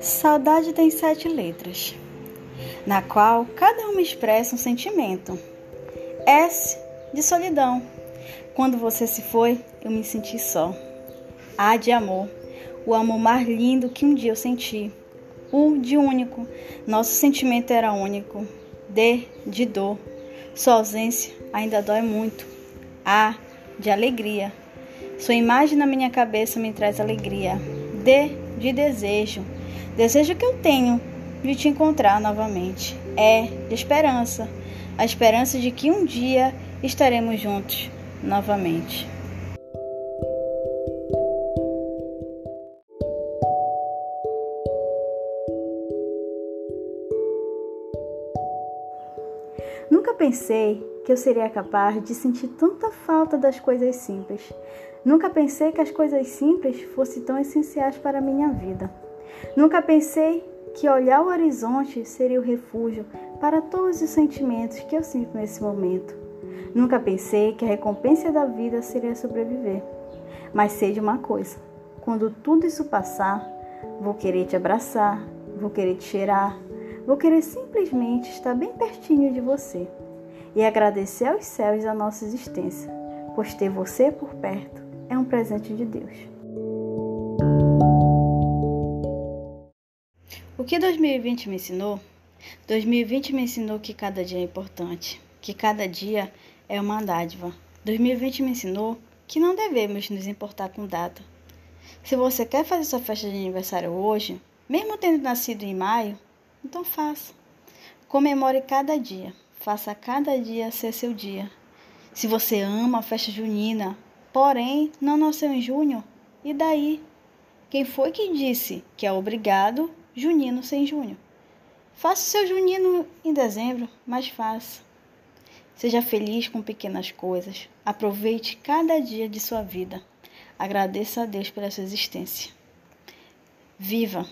Saudade tem sete letras, na qual cada uma expressa um sentimento. S de solidão. Quando você se foi, eu me senti só. A de amor, o amor mais lindo que um dia eu senti. U de único, nosso sentimento era único. D de dor, sua ausência ainda dói muito. A de alegria, sua imagem na minha cabeça me traz alegria. D de desejo. Desejo que eu tenho de te encontrar novamente. É de esperança. A esperança de que um dia estaremos juntos novamente. Nunca pensei que eu seria capaz de sentir tanta falta das coisas simples. Nunca pensei que as coisas simples fossem tão essenciais para a minha vida. Nunca pensei que olhar o horizonte seria o refúgio para todos os sentimentos que eu sinto nesse momento. Nunca pensei que a recompensa da vida seria sobreviver. Mas sei de uma coisa: quando tudo isso passar, vou querer te abraçar, vou querer te cheirar, vou querer simplesmente estar bem pertinho de você e agradecer aos céus a nossa existência, pois ter você por perto é um presente de Deus. Que 2020 me ensinou? 2020 me ensinou que cada dia é importante, que cada dia é uma dádiva. 2020 me ensinou que não devemos nos importar com data. Se você quer fazer sua festa de aniversário hoje, mesmo tendo nascido em maio, então faça. Comemore cada dia, faça cada dia ser seu dia. Se você ama a festa junina, Porém, não nasceu em junho. E daí? Quem foi que disse que é obrigado junino sem junho? Faça seu junino em dezembro, mas faça. Seja feliz com pequenas coisas. Aproveite cada dia de sua vida. Agradeça a Deus pela sua existência. Viva!